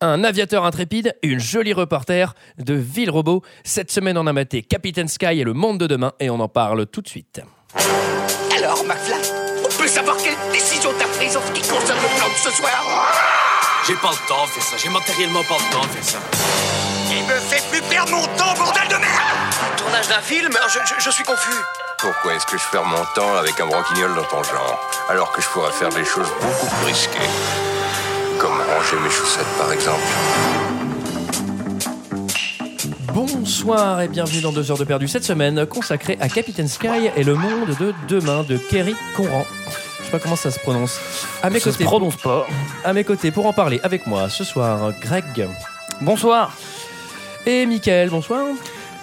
un aviateur intrépide, une jolie reporter de Ville Robot. Cette semaine, on a maté Captain Sky et le monde de demain et on en parle tout de suite. Alors, McFly, on peut savoir quelle décision t'as prise en ce qui concerne le plan de ce soir? J'ai pas le temps de faire ça, j'ai matériellement pas le temps de faire ça. Il me fait plus perdre mon temps, bordel de merde? Tournage d'un film? Je, je- je suis confus. Pourquoi est-ce que je perds mon temps avec un branquignol dans ton genre, alors que je pourrais faire des choses beaucoup plus risquées? Comme ranger mes chaussettes, par exemple. Bonsoir et bienvenue dans 2 heures de perdu cette semaine consacrée à Captain Sky et le monde de demain de Kerry Conran. Je sais pas comment ça se prononce. À mes Ça se côtés, prononce pas. à mes côtés pour en parler avec moi ce soir, Greg Bonsoir. et Michael. Bonsoir.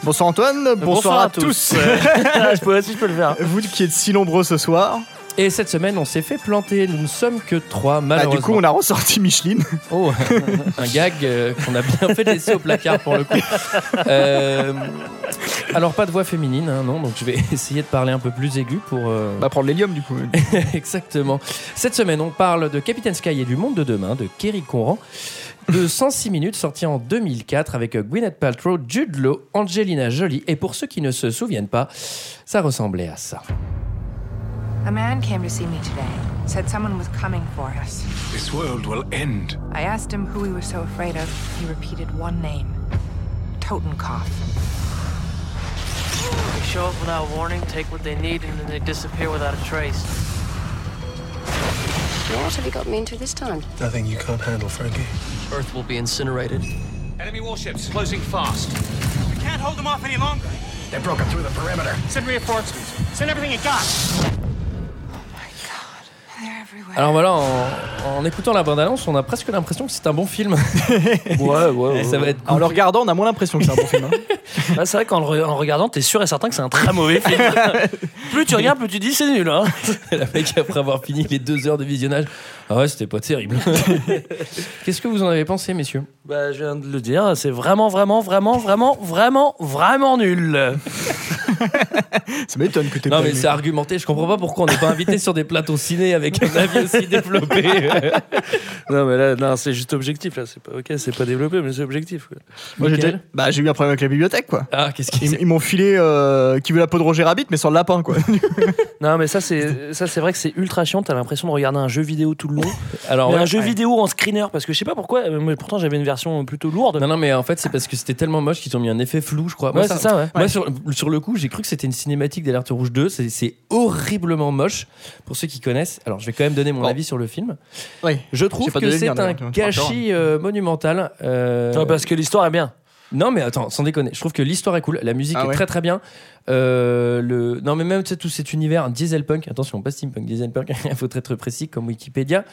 Bonsoir Antoine, bonsoir, à, tous. je peux, si je peux le faire. Vous qui êtes si nombreux ce soir, Et cette semaine, on s'est fait planter. Nous ne sommes que trois, bah, malheureusement. du coup on a ressorti Micheline. Oh, un gag euh, qu'on a bien fait laisser au placard pour le coup. Euh, alors pas de voix féminine, hein, non. Donc je vais essayer de parler un peu plus aigu pour. euh, On va prendre l'hélium du coup. Exactement. Cette semaine, on parle de Captain Sky et du monde de demain de Kerry Conran. De 106 minutes, sorti en 2004 avec Gwyneth Paltrow, Jude Law, Angelina Jolie. Et pour ceux qui ne se souviennent pas, ça ressemblait à ça. A man came to see me today. Said someone was coming for us. This world will end. I asked him who he was so afraid of. He repeated one name Totenkopf. They show up without warning, take what they need, and then they disappear without a trace. What have you got me into this time? Nothing you can't handle, Frankie. Earth will be incinerated. Enemy warships closing fast. We can't hold them off any longer. They're broken through the perimeter. Send reinforcements. Send everything you got. Alors voilà, en, en écoutant la bande-annonce, on a presque l'impression que c'est un bon film. Ouais, ouais. ça va être En le regardant, on a moins l'impression que c'est un bon film. hein. Ouais, c'est vrai qu'en le re- en le regardant, t'es sûr et certain que c'est un très mauvais film. plus tu regardes, plus tu dis c'est nul. Hein. La mec, après avoir fini les deux heures de visionnage, ah ouais, c'était pas terrible. Qu'est-ce que vous en avez pensé, messieurs? Bah, je viens de le dire, c'est vraiment, vraiment, vraiment, vraiment, vraiment, vraiment nul. Ça m'étonne que t'aies Non, pas mais aimé. c'est argumenté. Je comprends pas pourquoi on n'est pas invité sur des plateaux ciné avec un avis aussi développé. non, mais là, non, c'est juste objectif. Là, c'est pas ok, c'est pas développé, mais c'est objectif. quoi. Moi, bah, j'ai eu un problème avec la bibliothèque quoi. Ah, qu'est-ce qui Ils, ils m'ont filé euh, qui veut la peau de Roger Rabbit mais sans le lapin quoi. Non, mais ça, c'est ça, c'est vrai que c'est ultra chiant. T'as l'impression de regarder un jeu vidéo tout le long. Alors, mais ouais. un jeu vidéo en screener, parce que je sais pas pourquoi. euh, mais pourtant, j'avais une version plutôt lourde. Non, non, mais en fait, c'est parce que c'était tellement moche qu'ils ont mis un effet flou, je crois. Moi, Ouais, c'est ça, ouais. Moi, sur, sur le coup, j'ai cru que c'était une cinématique d'Alerte Rouge 2. C'est- horriblement moche. Pour ceux qui connaissent, alors je vais quand même donner mon Bon. avis sur le film. Oui. Je trouve J'ai que c'est un faire gâchis euh, monumental. euh, Ouais, parce que l'histoire est bien. Non, mais attends, sans déconner. Je trouve que l'histoire est cool. La musique Ah est ouais. très très bien. Euh, le... Non, mais même tu sais, tout cet univers dieselpunk. Attention, pas steampunk, dieselpunk. Il faut être très précis comme Wikipédia.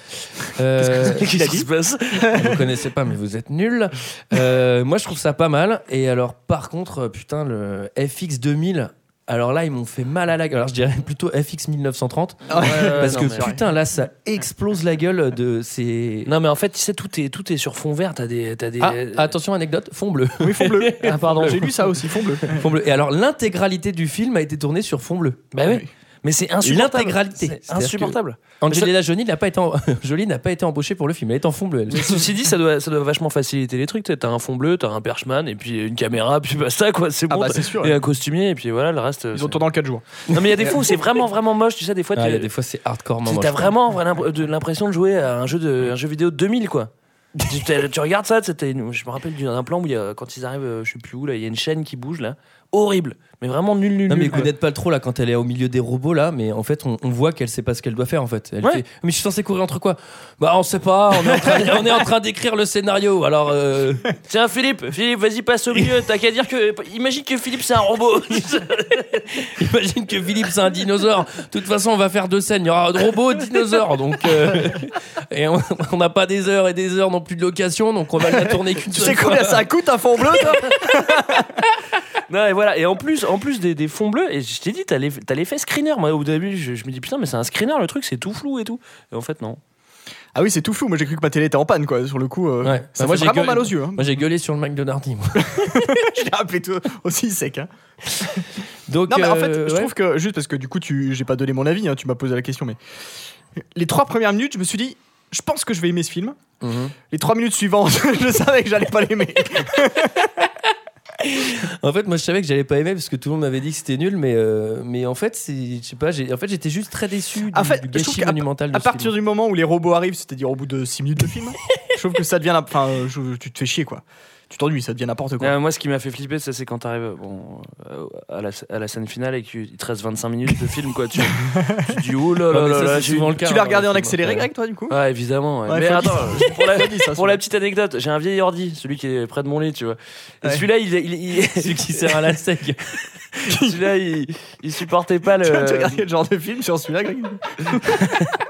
Euh, Qu'est-ce qui se passe vous connaissez pas, mais vous êtes nuls. Euh, moi, je trouve ça pas mal. Et alors, par contre, euh, putain, le FX 2000. Alors là, ils m'ont fait mal à la gueule. Alors, je dirais plutôt FX 1930. parce non, que putain, là, ça explose la gueule de ces. Non, mais en fait, tu sais, tout est, tout est sur fond vert. T'as des. T'as des... Ah, attention, anecdote, fond bleu. Oui fond bleu. Ah, pardon. J'ai lu ça aussi fond bleu. Fond bleu. Et alors, l'intégralité du film a été tournée sur fond bleu. Bah oui. Mais c'est insupportable. L'intégralité. C'est insupportable. Angelina Jolie n'a pas été en... Jolie n'a pas été embauchée pour le film. Elle est en fond bleu. elle. Mais Ceci dit, ça doit, ça doit vachement faciliter les trucs. T'as un fond bleu, t'as un perchman, et puis une caméra, puis basta, quoi. C'est Ah bon. bah c'est sûr. Et un costumier, et puis voilà, le reste. Ils ont tourné dans le 4 jours. Non, mais il y a des fois où c'est vraiment, vraiment moche. Tu sais, des fois, Ah, y a des fois, c'est hardcore. tu- t'as vraiment vraiment de l'impression de jouer à un jeu, de, un jeu vidéo de 2000, quoi. tu, regardes ça, je me rappelle d'un plan où il y a, quand ils arrivent, euh, je sais plus où, là, il y a une chaîne qui bouge, là. Horrible. Mais vraiment nul, nul, Non mais nul. quoi. Gwyneth Paltrow là quand elle est au milieu des robots là mais en fait on, on voit qu'elle sait pas ce qu'elle doit faire en fait. Elle Ouais. fait mais je suis censé courir entre quoi? Bah on sait pas, on est en train, on est en train d'écrire le scénario. Alors euh, Tiens, Philippe, Philippe, vas-y, passe au milieu. T'as qu'à dire que. Imagine que Philippe, c'est un robot. imagine que Philippe c'est un dinosaure. De toute façon on va faire deux scènes, il y aura un robot dinosaure donc euh, et on on n'a pas des heures et des heures non plus de location donc on va la tourner qu'une Tu seule sais fois. combien ça coûte un fond bleu toi? Non, et voilà. Et en plus, en plus des, des fonds bleus, et je t'ai dit, t'as l'effet screener. Moi, au début, je, je me dis, putain, mais c'est un screener, le truc, c'est tout flou et tout. Et en fait, non. Ah oui c'est tout flou. Moi j'ai cru que ma télé était en panne quoi. Sur le coup. euh, Ouais. Ça Bah, moi, fait j'ai vraiment gueulé- mal aux yeux. hein. Moi j'ai gueulé sur le Mac de Nardi. moi. Je l'ai appelé tout aussi sec. Hein. Donc Non mais en fait euh, je ouais. trouve que juste parce que du coup tu j'ai pas donné mon avis. hein, tu m'as posé la question mais les trois premières minutes je me suis dit je pense que je vais aimer ce film. Mhm. Les trois minutes suivantes, je savais que j'allais pas l'aimer. En fait, moi, je savais que j'allais pas aimer parce que tout le monde m'avait dit que c'était nul, mais, euh, mais en fait, c'est, je sais pas, j'ai, en fait, j'étais juste très déçu du, En fait, du gâchis qu'à- monumental de À partir film. du moment où les robots arrivent, c'est-à-dire au bout de 6 minutes de film, je trouve que ça devient. Enfin, euh, tu te fais chier, quoi. Tu t'ennuies, ça devient n'importe quoi. Euh, moi, ce qui m'a fait flipper, ça, c'est quand t'arrives bon, euh, à, la, à la scène finale et qu'il te reste 25 minutes de film, quoi. Tu, tu te dis, oh là le cas. tu l'as hein, regardé en le accéléré. Greg, toi, du coup? Ouais, évidemment. ouais. Ouais, Mais attends, pour la, pour petite anecdote, j'ai un vieil ordi, celui qui est près de mon lit, tu vois. Et Ouais. celui-là, il, il, il- Celui qui sert à la sec. celui-là, il, il supportait pas le. Tu tu regardes quel genre de film sur celui-là, Greg?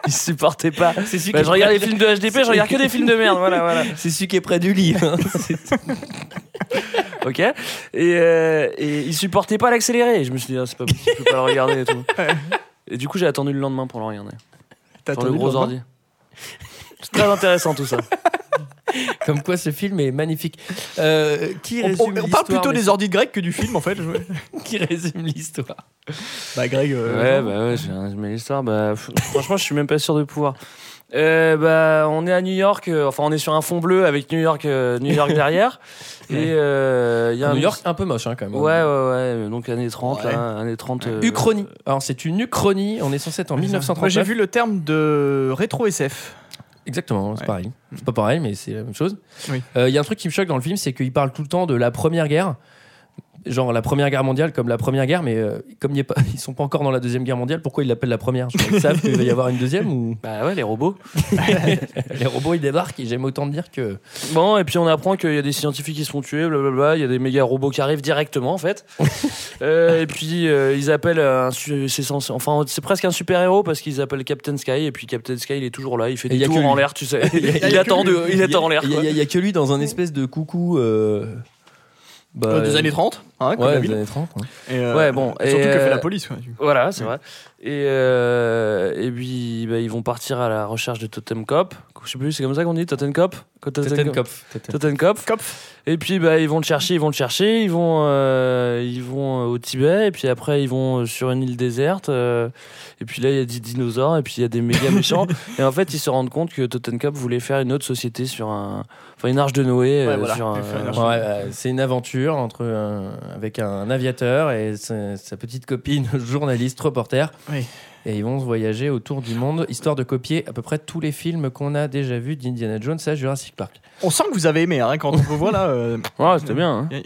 il supportait pas. C'est celui, Bah, qui je regarde les films de HDP, je regarde que des films de merde, voilà, voilà. C'est celui qui est près du lit. hein. Ok. Et, euh, et il supportait pas l'accéléré. Je me suis dit, ah, c'est pas possible, je peux pas le regarder et tout. Et du coup, j'ai attendu le lendemain pour le regarder. T'as Sur le gros ordi. C'est très intéressant tout ça. Comme quoi, ce film est magnifique. Euh, qui On, résume on- on parle plutôt des ordis de Greg que du film, en fait. Qui résume l'histoire Bah, Greg. Ouais, euh, bah ouais, j'ai mais l'histoire, bah, franchement, je suis même pas sûr de pouvoir. Euh, bah, on est à New York, euh, enfin, on est sur un fond bleu avec New York, euh, New York derrière. Et euh, il y a un New York, un peu moche hein, quand même. Ouais, ouais, ouais. Donc, années 30, Ouais. là, années 30. euh, Uchronie. Alors, c'est une uchronie. On est censé être en Moi, 1939. j'ai vu le terme de rétro SF. Exactement, c'est Ouais. pareil. C'est pas pareil, mais c'est la même chose. Oui. Euh, Il y a un truc qui me choque dans le film, c'est qu'il parle tout le temps de la première guerre. Genre la première guerre mondiale comme la première guerre, mais euh, comme y est pas, ils sont pas encore dans la deuxième guerre mondiale, pourquoi ils l'appellent la première? Je crois qu'ils savent qu'il va y avoir une deuxième ou? Bah ouais, les robots. les robots ils débarquent et j'aime autant dire que Bon, et puis on apprend qu'il y a des scientifiques qui se font tuer, blablabla. Il y a des méga robots qui arrivent directement, en fait. Euh, et puis euh, ils appellent un, c'est enfin c'est presque un super héros parce qu'ils appellent Captain Sky. Et puis Captain Sky, il est toujours là, il fait y des a tours en l'air, tu sais. Il attend, il attend en l'air. Il y, a- quoi. il y a que lui dans un espèce de coucou. Euh, bah, Euh, des années 30, hein, comme Ouais, la ville. années 30. hein. Et, euh, Ouais, bon, et Surtout et, que fait la euh, police. Voilà, c'est vrai. Et, euh, et puis bah, ils vont partir à la recherche de Totem Cop. Je sais plus, c'est comme ça qu'on dit Totem Cop Totenkopf. Totem Cop. Et puis bah ils vont le chercher, ils vont le chercher, ils vont euh, ils vont euh, au Tibet et puis après ils vont euh, sur une île déserte euh, et puis là il y a des dinosaures et puis il y a des méga méchants et en fait ils se rendent compte que Totem Cop voulait faire une autre société sur un enfin une arche de Noé euh, Ouais, voilà, un. Ouais, ouais, c'est une aventure entre un- avec un aviateur et sa, sa petite copine journaliste reporter. Oui. Et ils vont se voyager autour du monde, histoire de copier à peu près tous les films qu'on a déjà vus d'Indiana Jones à Jurassic Park. On sent que vous avez aimé hein, quand on vous voit là. euh, Ouais, c'était bien. hein.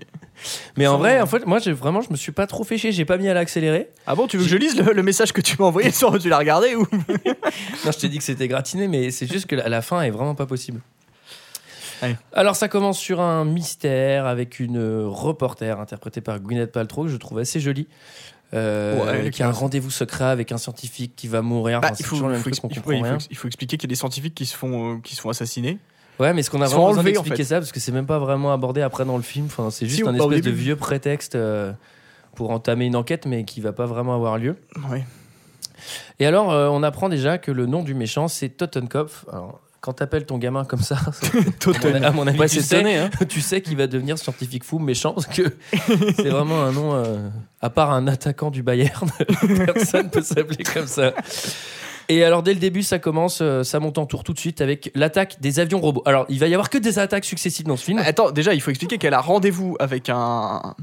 Mais en vrai, en fait, moi, j'ai vraiment, je me suis pas trop fait chier. J'ai pas mis à l'accélérer. Ah bon, tu veux que je lise le, le message que tu m'as envoyé sur tu l'as regardé ou? Non, je t'ai dit que c'était gratiné, mais c'est juste que la, la fin est vraiment pas possible. Alors, ça commence sur un mystère avec une reporter interprétée par Gwyneth Paltrow, que je trouve assez jolie. euh, Ouais, qui a un rendez-vous secret avec un scientifique qui va mourir. Bah, Enfin, il, faut, oui, il expliquer qu'il y a des scientifiques qui se font, euh, qui se font assassiner. Ouais, mais est-ce qu'on a vraiment besoin enlevés, en d'expliquer fait. ça Parce que c'est même pas vraiment abordé après dans le film. Enfin, c'est juste Si, un espèce de vieux prétexte euh, pour entamer une enquête, mais qui va pas vraiment avoir lieu. Ouais. Et alors, on apprend déjà que le nom du méchant, c'est Totenkopf. Alors, quand t'appelles ton gamin comme ça, à mon avis, Ouais, tu, c'est sais, hein. tu sais qu'il va devenir scientifique fou, méchant, parce que c'est vraiment un nom, euh, à part un attaquant du Bayern, personne peut s'appeler comme ça. Et alors, dès le début, ça commence, euh, ça monte en tour tout de suite avec l'attaque des avions robots. Alors, il va y avoir que des attaques successives dans ce film. Attends, déjà, il faut expliquer qu'elle a rendez-vous avec un,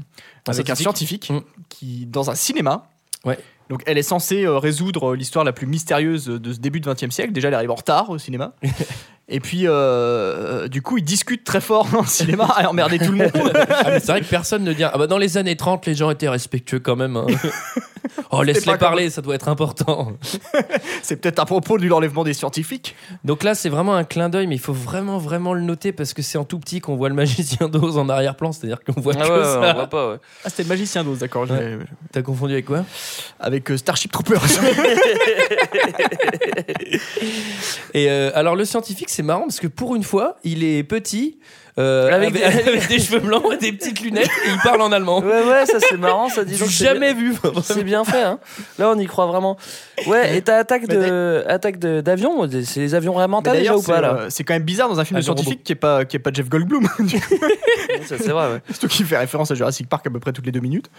avec un scientifique. scientifique Mm. qui, dans un cinéma. Ouais. Donc, elle est censée euh, résoudre l'histoire la plus mystérieuse de ce début du XXe siècle. Déjà, elle arrive en retard au cinéma. Et puis, euh, du coup, ils discutent très fort dans le cinéma à emmerder tout le monde. Ah, mais c'est vrai que personne ne dit. Ah bah dans les années 30, les gens étaient respectueux quand même. hein. oh, laisse-les pas parler, ça doit être important. C'est peut-être à propos de l'enlèvement des scientifiques. Donc là, c'est vraiment un clin d'œil, mais il faut vraiment, vraiment le noter parce que c'est en tout petit qu'on voit le magicien d'Oz en arrière-plan, c'est-à-dire qu'on voit Ah que ouais, ça. on voit pas, ouais. Ah, c'était le magicien d'Oz, d'accord. j'ai- T'as confondu avec quoi? Avec euh, Starship Troopers. Et euh, alors le scientifique, c'est marrant parce que pour une fois, il est petit, euh, Avec avec, des- avec des cheveux blancs et des petites lunettes et il parle en allemand. Ouais, ouais, ça c'est marrant, ça dit J'ai jamais vu. C'est bien fait, hein. Là, on y croit vraiment. Ouais, et t'as attaque de, attaque de- d'avion, c'est les avions vraiment Mais déjà D'ailleurs, ou pas c'est, là euh, c'est quand même bizarre dans un film de scientifique qui est pas qui est pas Jeff Goldblum. C'est vrai, ouais. Surtout qu'il fait référence à Jurassic Park à peu près toutes les deux minutes.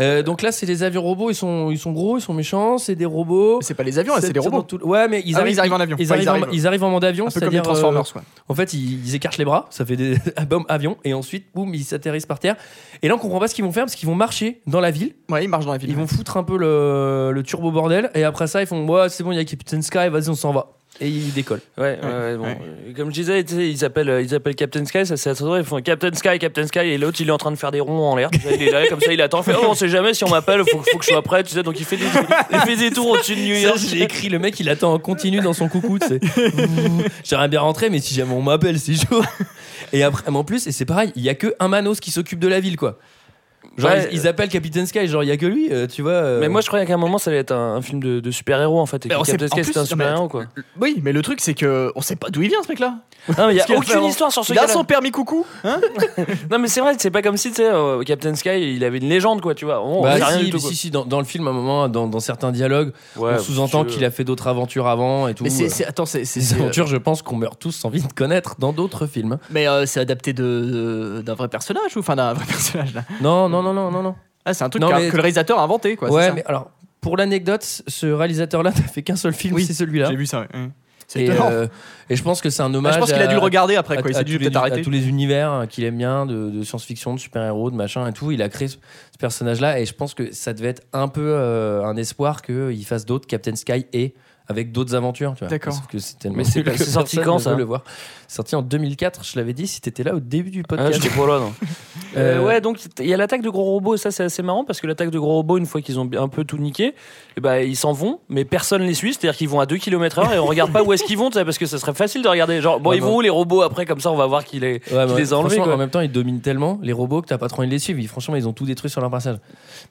Euh, donc là, c'est des avions robots. Ils sont, ils sont gros, ils sont méchants. C'est des robots. C'est pas les avions, c'est des robots. tout- Ouais, mais ils Ah arrivent, ils arrivent en avion. Ils, Ouais, arrivent, ils en, arrivent. ils arrivent en mode avion, Un peu comme les c'est-à-dire. Transformers, euh, quoi. En fait, ils, ils écartent les bras, ça fait des avion, et ensuite, boum, ils s'atterrissent par terre. Et là, on comprend pas ce qu'ils vont faire parce qu'ils vont marcher dans la ville. Ouais, ils marchent dans la ville. Ils vont foutre un peu le, le turbo bordel, et après ça, ils font ouais, c'est bon, il y a Captain Sky, vas-y, on s'en va. Et ils décollent. Ouais, ouais, ouais, bon. Comme je disais, ils appellent, euh, ils appellent Captain Sky, ça c'est assez drôle. Ils font Captain Sky, Captain Sky, et l'autre il est en train de faire des ronds en l'air. Il est là, comme ça, il attend. Fait, oh, on sait jamais si on m'appelle, faut, faut que je sois prêt, tu sais. Donc il fait des, il fait des tours au-dessus de New York. j'ai écrit le mec, il attend en continu dans son coucou, tu sais. Ouh, J'aimerais bien rentrer, mais si jamais on m'appelle, c'est chaud. Et après, mais en plus, et c'est pareil, il y a que un Manos qui s'occupe de la ville, quoi. Genre, Ouais. ils, ils appellent Captain Sky, genre, il y a que lui, euh, tu vois. euh. Mais moi, je croyais qu'à un moment, ça allait être un, un film de, de super-héros en fait. Et que on Captain Sky c'était un super-héros quoi. Oui, mais le truc c'est que on sait pas d'où il vient ce mec-là. Non, mais il y a fait aucune histoire sur ce Il a son permis coucou. Hein Non, mais c'est vrai, c'est pas comme si, tu sais, euh, Captain Sky, il avait une légende quoi, tu vois. On, on Bah sait rien si, du tout. quoi. si, si, dans, dans le film, à un moment, dans, dans certains dialogues, Ouais, on sous-entend qu'il a fait d'autres aventures avant et tout. Mais c'est, Euh, attends, c'est, Des aventures, je pense qu'on meurt tous envie de connaître dans d'autres films. mais euh, c'est adapté d'un vrai personnage ou enfin d'un vrai personnage là? Non, non, non, non, non, non. Ah, c'est un truc Non, qu'a- mais- que le réalisateur a inventé quoi. ouais, c'est ça. mais alors, pour l'anecdote, ce réalisateur-là n'a fait qu'un seul film, Oui, c'est celui-là. J'ai vu ça. ouais. Mmh. C'est Et, étonnant. euh, et je pense que c'est un Bah, hommage. je pense qu'il a à- dû le regarder après à- quoi. Il à s'est dû tous les- peut-être arrêter. à tous les univers euh, qu'il aime bien de, de science-fiction, de super-héros, de machin et tout. Il a créé ce, ce personnage-là et je pense que ça devait être un peu euh, un espoir qu'il fasse d'autres Captain Sky et avec d'autres aventures. tu vois. D'accord. Sauf que Mais c'est pas- sorti quand, ça le voir. C'est sorti en 2004, je l'avais dit, si t'étais là au début du Ah, podcast. j'étais pas là, non. Euh, Euh, ouais, donc il y a l'attaque de gros robots, ça c'est assez marrant parce que l'attaque de gros robots, une fois qu'ils ont un peu tout niqué, et ben ils s'en vont, mais personne les suit, c'est-à-dire qu'ils vont à 2 km/h et on regarde pas où est-ce qu'ils vont, parce que ça serait facile de regarder. Genre, bon, Ouais, ils vont où les robots après, comme ça on va voir qui les, Ouais, qui bah, les a enlevés. franchement, quoi. En même temps, ils dominent tellement les robots que t'as pas trop envie de les suivre. Ils- franchement, ils ont tout détruit sur leur passage.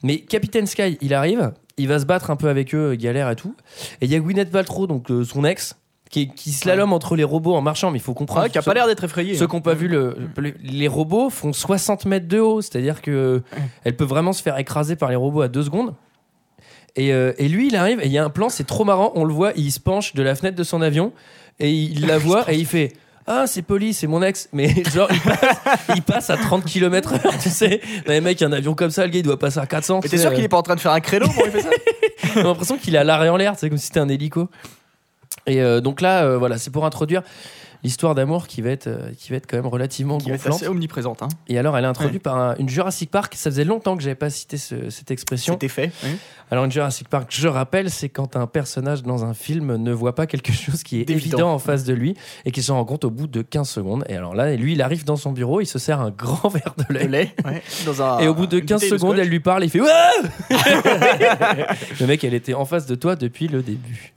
Mais Captain Sky, il arrive, il va se battre un peu avec eux, galère et tout. Et il y a Gwyneth Paltrow, donc euh, son ex, qui, qui slalom entre les robots en marchant. Mais il faut comprendre. Ouais, qui a pas l'air d'être effrayé. Ceux qui n'ont pas vu le, le- les robots font 60 mètres de haut, c'est-à-dire que elle peut vraiment se faire écraser par les robots à deux secondes. Et, euh, et lui, il arrive et il y a un plan, c'est trop marrant. On le voit, il se penche de la fenêtre de son avion et il la voit et il fait. Ah, c'est Polly, c'est mon ex. Mais genre, il passe, il passe à 30 km/h, tu sais. Mais mec, un avion comme ça, le gars, il doit passer à 400. Mais t'es sûr euh. qu'il est pas en train de faire un créneau pour lui faire ça? J'ai l'impression qu'il est à l'arrêt en l'air, c'est comme si c'était un hélico. Et euh, donc là, euh, voilà, c'est pour introduire l'histoire d'amour qui va être euh, qui va être quand même relativement Qui va être gonflante. assez omniprésente. Hein. Et alors, elle est introduite par un- une Jurassic Park. Ça faisait longtemps que j'avais pas cité ce- cette expression. C'était fait. oui. Alors, une Jurassic Park, je rappelle, c'est quand un personnage dans un film ne voit pas quelque chose qui est D'évident. évident en face de lui et qu'il s'en rend compte au bout de 15 secondes. Et alors là, lui, il arrive dans son bureau, il se sert un grand verre de lait. Le lait. ouais, Dans un, Et au bout de une 15 bouteille de secondes, elle lui parle, il fait Le mec, elle était en face de toi depuis le début.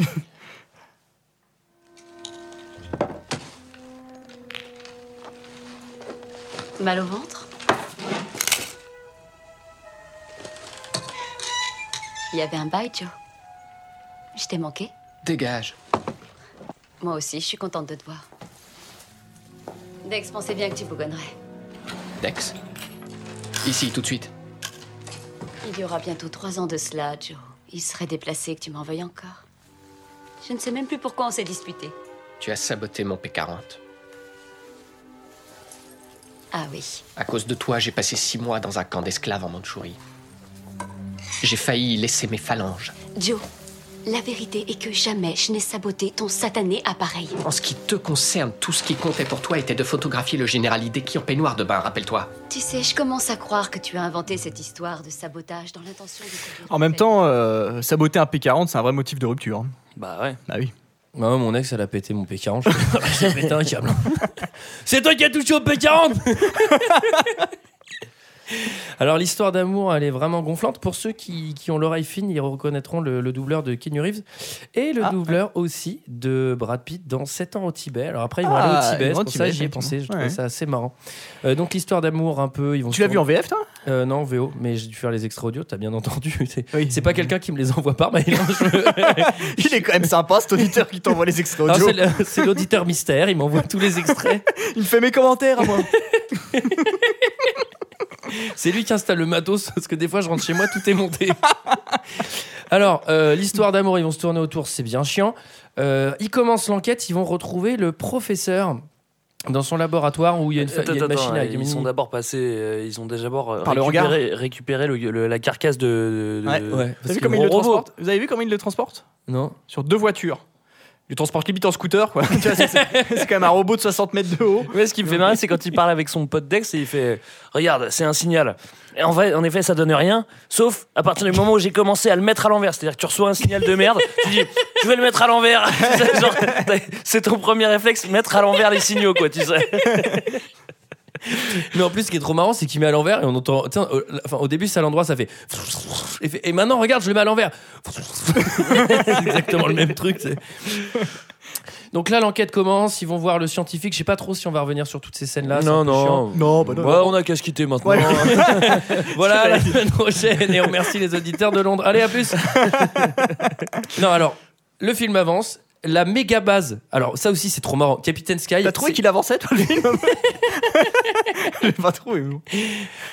Mal au ventre Il y avait un bail, Joe. Je t'ai manqué Dégage. Moi aussi, je suis contente de te voir. Dex pensait bien que tu bougonnerais. Dex. Ici, tout de suite. Il y aura bientôt trois ans de cela, Joe. Il serait déplacé que tu m'en veuilles encore. Je ne sais même plus pourquoi on s'est disputé. Tu as saboté mon P40. Ah oui. À cause de toi, j'ai passé six mois dans un camp d'esclaves en Mandchourie. J'ai failli laisser mes phalanges. Joe, la vérité est que jamais je n'ai saboté ton satané appareil. En ce qui te concerne, tout ce qui comptait pour toi était de photographier le général Hideki en peignoir de bain, rappelle-toi. Tu sais, je commence à croire que tu as inventé cette histoire de sabotage dans l'intention de... En même temps, euh, saboter un P40, c'est un vrai motif de rupture. hein. Bah ouais. Bah oui. Bah ouais, mon ex, elle a pété mon P40. J'ai pété un câble. C'est toi qui as touché au P40 Alors l'histoire d'amour, elle est vraiment gonflante. Pour ceux qui, qui ont l'oreille fine, ils reconnaîtront le, le doubleur de Keanu Reeves et le Ah, doubleur aussi de Brad Pitt dans 7 ans au Tibet. Alors après, ils vont Ah, aller au Tibet, c'est au pour Tibet, ça j'y ai pensé. Je trouvais ça assez marrant. Euh, donc l'histoire d'amour, un peu, ils vont. Tu l'as vu en VF, toi? Euh, non, VO, mais j'ai dû faire les extraits audio, t'as bien entendu. C'est pas quelqu'un qui me les envoie par mail. hein, je- Il est quand même sympa, cet auditeur qui t'envoie les extraits Ah, audio. c'est l'auditeur mystère, il m'envoie tous les extraits. Il me fait mes commentaires à moi. C'est lui qui installe le matos parce que des fois je rentre chez moi, tout est monté. Alors, euh, l'histoire d'amour, ils vont se tourner autour, c'est bien chiant. Euh, ils commencent l'enquête, ils vont retrouver le professeur dans son laboratoire où il y a une, fa- il y a une Attends, machine attends, avec ils sont d'abord passés, euh, ils ont déjà d'abord Par le récupéré, récupéré le- le- la carcasse de. de- Ouais. de- Ouais. Vous avez vu comment le il le robot- transporte Vous avez vu comment il le transporte Non. Sur deux voitures. Il le transporte limite en scooter, quoi. C'est- quand même un robot de 60 mètres de haut. Ouais, ce qui me fait marrer, c'est quand il parle avec son pote Dex et il fait Regarde, c'est un signal. Et en, en effet, ça donne rien, sauf à partir du moment où j'ai commencé à le mettre à l'envers. C'est-à-dire que tu reçois un signal de merde, tu dis Je vais le mettre à l'envers. C'est ton premier réflexe, mettre à l'envers les signaux, quoi, tu sais. Mais en plus, ce qui est trop marrant, c'est qu'il met à l'envers et on entend. tiens, euh, enfin, au début, c'est à l'endroit, ça fait. Et, fait- et maintenant, regarde, je le mets à l'envers. c'est exactement le même truc. c'est- Donc là, l'enquête commence. Ils vont voir le scientifique. Je sais pas trop si on va revenir sur toutes ces scènes-là. Non, non. bah non. Ouais, on a qu'à se quitter maintenant. Ouais. Voilà, la semaine prochaine. Et on remercie les auditeurs de Londres. Allez, à plus. non, alors, le film avance. La méga base. Alors, ça aussi, c'est trop marrant. Captain Sky. T'as trouvé qu'il avançait, toi, le film J'ai pas trouvé, bon.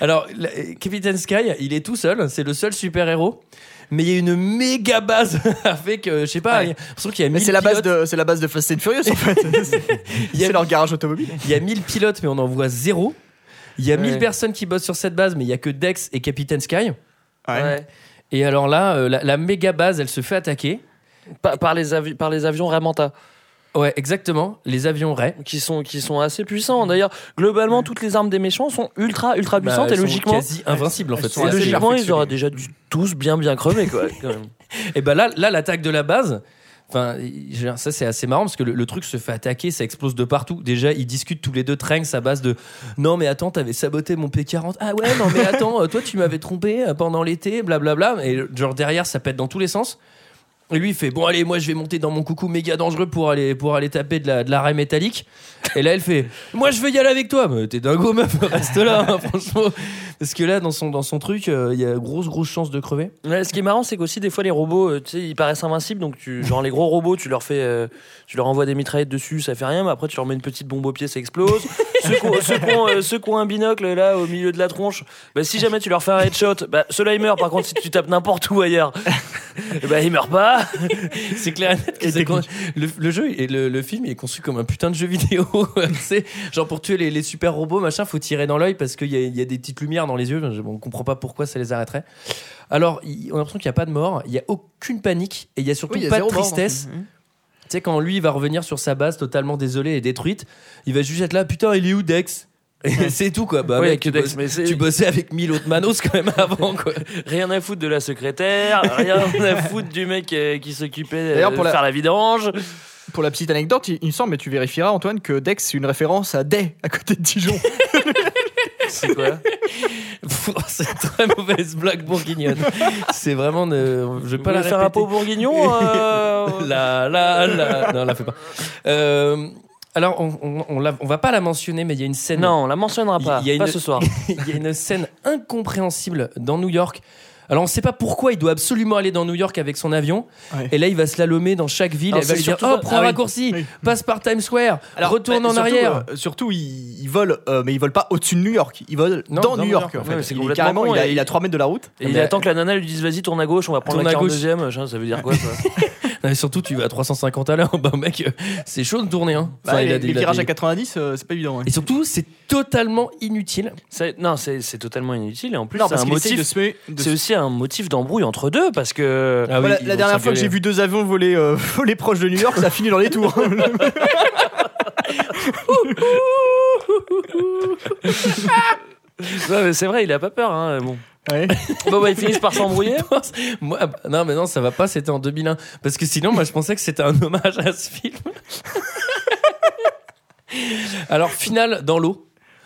Alors, la- Captain Sky, il est tout seul, c'est le seul super-héros. Mais il y a une méga base avec, euh, je sais pas, Ouais. a- qu'il y a Mais 1000 c'est la base pilotes. de, c'est la base de Fast and Furious, en fait. Il y a- c'est leur garage automobile. Il y a 1000 pilotes, mais on en voit zéro. Il y a 1000 Ouais. personnes qui bossent sur cette base, mais il y a que Dex et Captain Sky. Ouais. Et alors là, euh, la, la méga base, elle se fait attaquer. Par, par les avi- par les avions Ramanta, Ouais, exactement. Les avions Ray. qui sont, qui sont assez puissants. D'ailleurs, globalement, toutes les armes des méchants sont ultra, ultra puissantes Bah, elles et logiquement. quasi invincibles en fait. sont logiquement, ils auraient déjà dû tous bien, bien crever, quoi. quand même. Et ben là, là l'attaque de la base. Enfin, ça c'est assez marrant parce que le, le truc se fait attaquer, ça explose de partout. Déjà, ils discutent tous les deux Tranks à base de non mais attends, t'avais saboté mon P40. Ah ouais, non mais attends, euh, toi tu m'avais trompé euh, pendant l'été, blablabla. Et genre derrière, ça pète dans tous les sens. Et lui il fait bon allez, moi je vais monter dans mon coucou méga dangereux pour aller pour aller taper de la de la raie métallique. Et là elle fait moi je veux y aller avec toi. Mais T'es dingo meuf, reste là, hein, franchement. Parce que là dans son dans son truc, euh, il y a grosse grosse chance de crever. Ouais, ce qui est marrant, c'est qu'aussi des fois les robots, euh, tu sais, ils paraissent invincibles. Donc, tu, genre les gros robots, tu leur fais, euh, tu leur envoies des mitraillettes dessus, ça fait rien. Mais après, tu leur mets une petite bombe au pied, ça explose. ceux, qui ont, ceux qui ont, euh, ceux qui ont un binocle là au milieu de la tronche, bah, si jamais tu leur fais un headshot, bah, ceux-là ils meurent. Par contre, si tu tapes n'importe où ailleurs, bah ils meurent pas. C'est clair et net que c'est con- le, le jeu et le, le film il est conçu comme un putain de jeu vidéo. sais. genre pour tuer les, les super robots, machin, faut tirer dans l'œil parce qu'il y a, il y a des petites lumières dans les yeux. Je- On comprend pas pourquoi ça les arrêterait. Alors, on a l'impression qu'il n'y a pas de mort, il y a aucune panique et il y a surtout Oui, a pas de mort, tristesse. Mhm. Tu sais, quand lui il va revenir sur sa base totalement désolé et détruite, il va juste être là, putain, il est où Dex? C'est tout quoi. Bah, Ouais, mec, tu, Dex, bosses- mais c'est- tu bossais avec 1000 autres manos quand même avant quoi. Rien à foutre de la secrétaire, rien à foutre du mec euh, qui s'occupait euh, D'ailleurs, de pour la- faire la vidange. Pour la petite anecdote, il, me semble, mais tu vérifieras, Antoine, que Dex, c'est une référence à Day, à côté de Dijon. C'est quoi c'est une très mauvaise blague bourguignonne. C'est vraiment. ne- Je vais Vous pas la voulez faire un pot bourguignon euh, La la la. Non, la fais pas. Euh, alors, on, on, on, la- on va pas la mentionner, mais il y a une scène. Non, on la mentionnera pas. Il y a Pas une- ce soir. Il y a une scène incompréhensible dans New York. Alors, on sait pas pourquoi il doit absolument aller dans New York avec son avion. Ouais. Et là, il va slalomer dans chaque ville. Alors, elle va c'est lui dire Oh, prends Ah un oui. raccourci, Oui. passe par Times Square, retourne bah, en surtout, arrière. euh, surtout, ils, ils volent, euh, mais ils volent pas au-dessus de New York. Ils volent Non, dans, dans New New York. York, en ouais, fait. c'est Il est complètement carrément, con, il, a, et- il a 3 mètres de la route. Et il attend que la nana lui dise vas-y tourne à gauche, on va prendre la à gauche. 42 e machin, ça veut dire quoi ça? mais surtout, tu vas à 350 à l'heure. Bah, mec, c'est chaud de tourner. Hein. Bah, Enfin, il les a des- les il a virages des- à 90, euh, c'est pas évident. ouais. Et surtout, c'est totalement inutile. Non, c'est totalement inutile et en plus c'est motif. se de aussi un motif d'embrouille entre deux parce que. Ah oui, la dernière fois que j'ai vu deux avions voler, euh, voler proche de New York, ça a fini dans les tours. Ouais, mais c'est vrai, il a pas peur. Hein, bon. Ouais. bon, bah, ils finissent par s'embrouiller. Moi, bah, non, mais non, ça va pas, c'était en 2001. Parce que sinon, moi, je pensais que c'était un hommage à ce film. Alors, finale dans l'eau.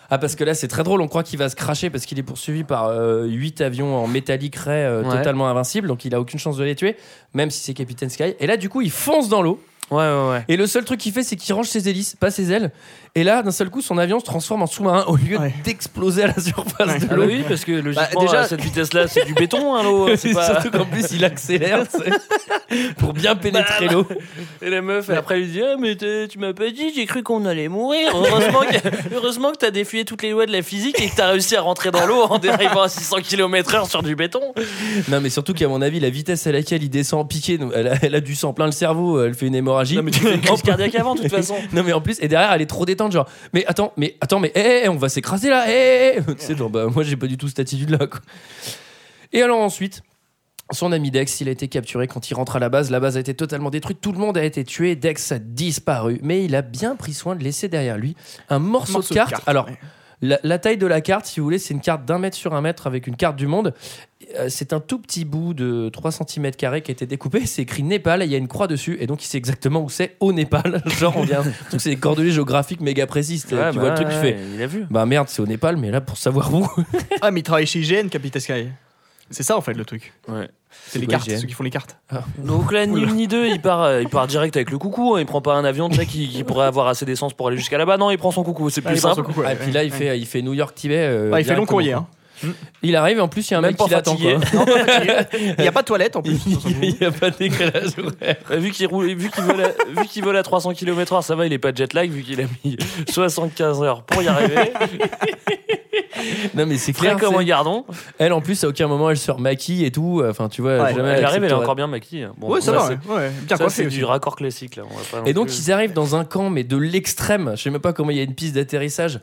Ah, parce que là, c'est très drôle. On croit qu'il va se cracher parce qu'il est poursuivi par 8 avions en métallique ray euh, Ouais. totalement invincibles. Donc, il a aucune chance de les tuer, même si c'est Captain Sky. Et là, du coup, il fonce dans l'eau. Ouais, ouais, ouais. Et le seul truc qu'il fait, c'est qu'il range ses hélices, pas ses ailes. Et là, d'un seul coup, son avion se transforme en sous-marin au lieu d'exploser à la surface de Ah l'eau. bah oui, parce que logiquement, déjà- à cette vitesse-là, c'est du béton, hein, l'eau. C'est pas... Surtout qu'en plus, il accélère pour bien pénétrer l'eau. Et la meuf, après, elle lui dit Ah, mais t'es- tu m'as pas dit, j'ai cru qu'on allait mourir. Heureusement que, heureusement que t'as défié toutes les lois de la physique et que t'as réussi à rentrer dans l'eau en dérivant à 600 km/h sur du béton. Non, mais surtout qu'à mon avis, la vitesse à laquelle il descend piqué, elle a, elle a du sang plein le cerveau, elle fait une hémorragie. Non, mais tu fais une crise cardiaque avant, de toute façon. non, mais en plus, et derrière, elle est trop détente, genre, mais attends, mais attends, mais hé, hé, on va s'écraser là, hé, hé, hé. Tu sais, genre, bah, moi, j'ai pas du tout cette attitude-là, quoi. Et alors ensuite. Son ami Dex, il a été capturé quand il rentre à la base. La base a été totalement détruite. Tout le monde a été tué. Dex a disparu. Mais il a bien pris soin de laisser derrière lui un morceau, morceau de de carte. carte, Alors, ouais. La, la taille de la carte, si vous voulez, c'est une carte d'un mètre sur un mètre avec une carte du monde. Euh, C'est un tout petit bout de 3 cm qui a été découpé. C'est écrit Népal. et Il y a une croix dessus. Et donc, il sait exactement où c'est au Népal. Genre, on vient. Donc, c'est des coordonnées géographiques méga précises. tu Ouais, vois bah le truc, tu fais. Il a vu. Bah merde, c'est au Népal, mais là, pour savoir où. Ah, mais il travaille chez IGN, Capitaine Sky. C'est ça en fait le truc. Ouais. C'est les quoi, cartes, ceux qui font les cartes. Donc là, ni une ni deux, il part, euh, il part direct avec le coucou. hein. Il prend pas un avion sais, qui, qui pourrait avoir assez d'essence pour aller jusqu'à là-bas. Non, il prend son coucou. C'est Ah, plus simple. coucou, ouais, Ah, et puis là, il ouais. fait, il fait New York Tibet. euh, Ouais, il fait long courrier. Hein. Il arrive et en plus il y a un Même mec pas qui l'attend fatigué. quoi. Non, pas fatigué. Il n'y a pas de toilette en plus. Il n'y a pas de décalage horaire. Euh, Vu qu'il roule, vu qu'il vole, à, vu qu'il vole à 300 km/h, ça va, il est pas jet lag vu qu'il a mis 75 heures pour y arriver. Non mais c'est clair. comme un c'est- gardon. Elle en plus à aucun moment elle se maquille et tout. Enfin tu vois. Ouais, jamais Elle arrive, elle est accepterait- encore bien maquillée. Bon, ouais, ça va, c'est- ouais. ouais. Bien ça, coiffé c'est aussi. du raccord classique là. On va pas non Et donc plus- ils arrivent dans un camp mais de l'extrême. Je sais même pas comment il y a une piste d'atterrissage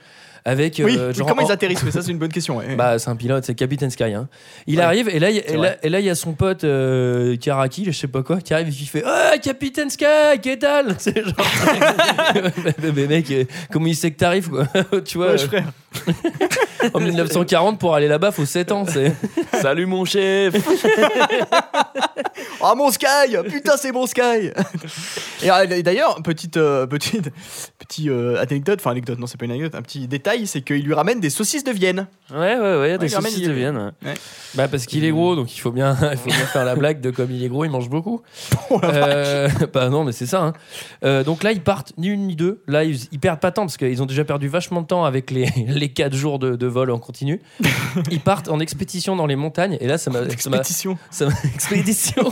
avec. Oui, euh, oui, comment en- ils atterrissent? Mais ça, c'est une bonne question. ouais. Bah, c'est un pilote, c'est Captain Sky. hein. Il Ouais. arrive et là, il et là, vrai. et là, il y a son pote euh, Karaki, je sais pas quoi, qui arrive et qui fait Ah, Captain Sky, qu'est-ce que C'est genre. mais, mais mec, euh, comment il sait que t'arrives, quoi Tu vois, frère. en 1940, pour aller là-bas, faut 7 ans. c'est- Salut mon chef. Ah mon Sky Putain c'est mon Sky Et euh, et d'ailleurs, petite, euh, petite, petit euh, anecdote, enfin anecdote, non c'est pas une anecdote, un petit détail, c'est qu'il lui ramène des saucisses de Vienne. Ouais, ouais, ouais, Ouais, des il saucisses il- de Vienne. ouais. Bah, parce qu'il est gros, donc il faut bien, il faut bien faire la blague de comme il est gros, il mange beaucoup. Euh, bah non, mais c'est ça. hein. Euh, donc là, ils partent ni une ni deux. Là, ils, ils perdent pas de temps parce qu'ils ont déjà perdu vachement de temps avec les, les 4 jours de, de vol en continu. Ils partent en expédition dans les montagnes. Et là, ça m'a. ça m'a- Expédition. ça m'a- Expédition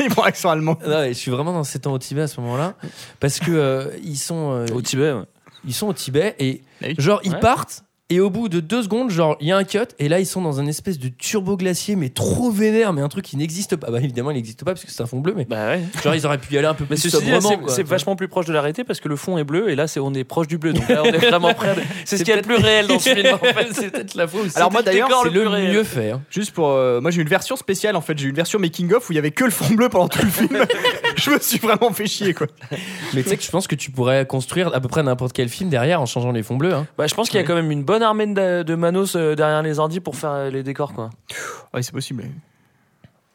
Ils font accent allemand. Non, je suis vraiment dans 7 ans au Tibet à ce moment-là. Parce que euh, ils sont. euh, Au Tibet, ouais. Ils sont au Tibet et Ah oui. genre ils Ouais. partent et au bout de deux secondes genre il y a un cut et là ils sont dans un espèce de turbo glacier mais trop vénère mais un truc qui n'existe pas bah évidemment il n'existe pas parce que c'est un fond bleu mais Bah ouais. genre ils auraient pu y aller un peu plus sobrement c'est vachement plus proche de la réalité parce que le fond est bleu et là c'est on est proche du bleu donc là on est vraiment près. de- C'est ce qu'il y a de plus réel dans ce film en fait. c'est peut-être la où Alors moi, d'ailleurs, c'est le mieux fait hein. Juste pour. euh, moi j'ai une version spéciale en fait, j'ai une version making of où il y avait que le fond bleu pendant tout le film. je me suis vraiment fait chier quoi. mais tu sais que je pense que tu pourrais construire à peu près n'importe quel film derrière en changeant les fonds bleus hein. Bah, je pense qu'il y a quand même une bonne armée de, de manos euh, derrière les ordi pour faire euh, les décors quoi. Ouais, c'est possible.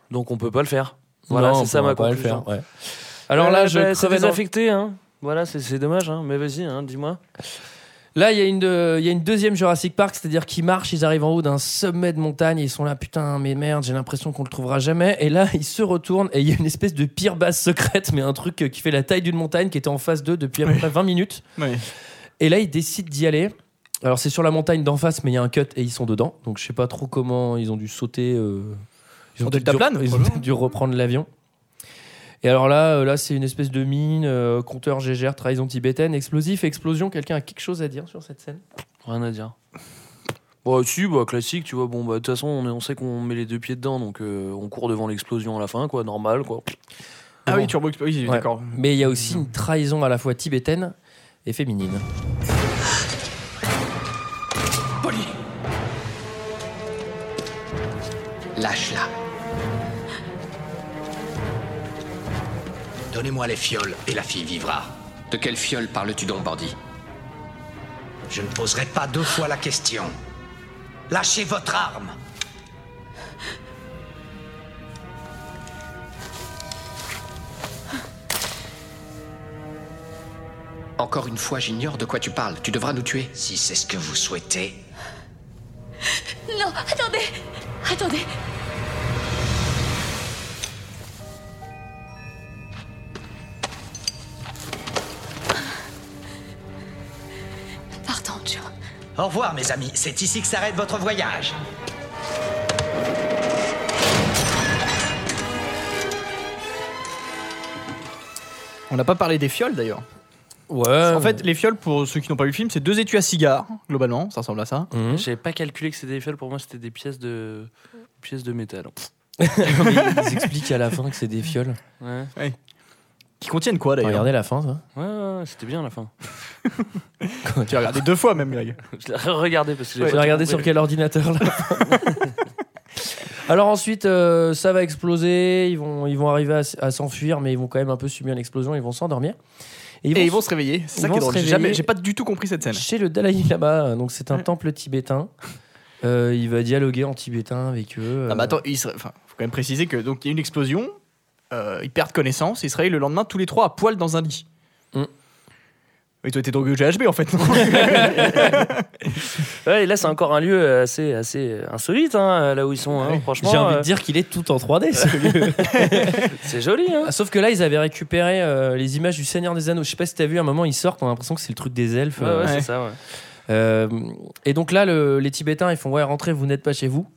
Donc on peut pas le faire. Voilà, Non, on c'est ça ma pourra pas le conclusion. faire ouais. alors là je bah, c'est crevais dans- désaffecté hein. Voilà, c'est c'est dommage hein. Mais vas-y hein, dis-moi. Là, il y, a une de- il y a une deuxième Jurassic Park, c'est-à-dire qu'ils marchent, ils arrivent en haut d'un sommet de montagne, et ils sont là, putain, mais merde, j'ai l'impression qu'on le trouvera jamais. Et là, ils se retournent et il y a une espèce de pire base secrète, mais un truc euh, qui fait la taille d'une montagne, qui était en phase 2 depuis à peu près 20 minutes. Ouais. Et là, ils décident d'y aller. Alors, c'est sur la montagne d'en face, mais il y a un cut et ils sont dedans. Donc, je sais pas trop comment ils ont dû sauter. euh, Ils ont En peut-être deltaplane, dû, ils ont probablement. peut-être dû reprendre l'avion. Et alors là, euh, là c'est une espèce de mine, euh, compteur GGR, trahison tibétaine, explosif, explosion. Quelqu'un a quelque chose à dire sur cette scène? Rien à dire. Bon, si, bah, classique, tu vois. Bon, bah, de toute façon, on, est- on sait qu'on met les deux pieds dedans, donc euh, on court devant l'explosion à la fin, quoi, normal, quoi. Ah Bon. oui, Turbo Explo- oui, Ouais. d'accord. Mais il y a aussi une trahison à la fois tibétaine et féminine. Lâche-la. Donnez-moi les fioles et la fille vivra. De quelle fiole parles-tu donc, bandit Je ne poserai pas deux fois la question. Lâchez votre arme. Encore une fois, j'ignore de quoi tu parles. Tu devras nous tuer. Si c'est ce que vous souhaitez. Non, attendez Attendez Partons, Joe. Au revoir, mes amis. C'est ici que s'arrête votre voyage. On n'a pas parlé des fioles d'ailleurs. Ouais. En fait, les fioles, pour ceux qui n'ont pas vu le film, c'est deux étuis à cigares, globalement, ça ressemble à ça. Mhm. J'avais pas calculé que c'était des fioles, pour moi c'était des pièces de, pièces de métal. Ils expliquent à la fin que c'est des fioles. Ouais. Qui contiennent quoi d'ailleurs Regardez la fin, ça. Ouais, ouais, ouais, c'était bien la fin. Tu as regardé deux fois même, Greg. Je l'ai regardé parce que j'ai regardé sur quel ordinateur là? Alors ensuite, euh, ça va exploser. Ils vont, ils vont arriver à, s'enfuir, mais ils vont quand même un peu subir l'explosion. Ils vont s'endormir. Et ils vont se réveiller. C'est ça qui est drôle. J'ai jamais- réveiller. J'ai pas du tout compris cette scène. chez le Dalai Lama. Donc c'est un temple tibétain. Euh, il va dialoguer en tibétain avec eux. Ah bah attends, il enfin, faut quand même préciser que donc il y a une explosion, euh, ils perdent connaissance, ils se réveillent le lendemain tous les trois à poil dans un lit. Mm. Et toi t'es drogué au GHB en fait. non Ouais, et là c'est encore un lieu assez, assez insolite, hein, là où ils sont. hein, franchement, J'ai envie euh, de dire qu'il est tout en 3D. ce lieu. c'est joli. Hein. Ah, Sauf que là, ils avaient récupéré euh, les images du Seigneur des Anneaux. Je sais pas si t'as vu, à un moment, ils sortent, on a l'impression que c'est le truc des elfes. Ouais, euh, ouais, c'est ça. Ouais. Euh, et donc là, le- les Tibétains, ils font ouais, rentrez, vous n'êtes pas chez vous.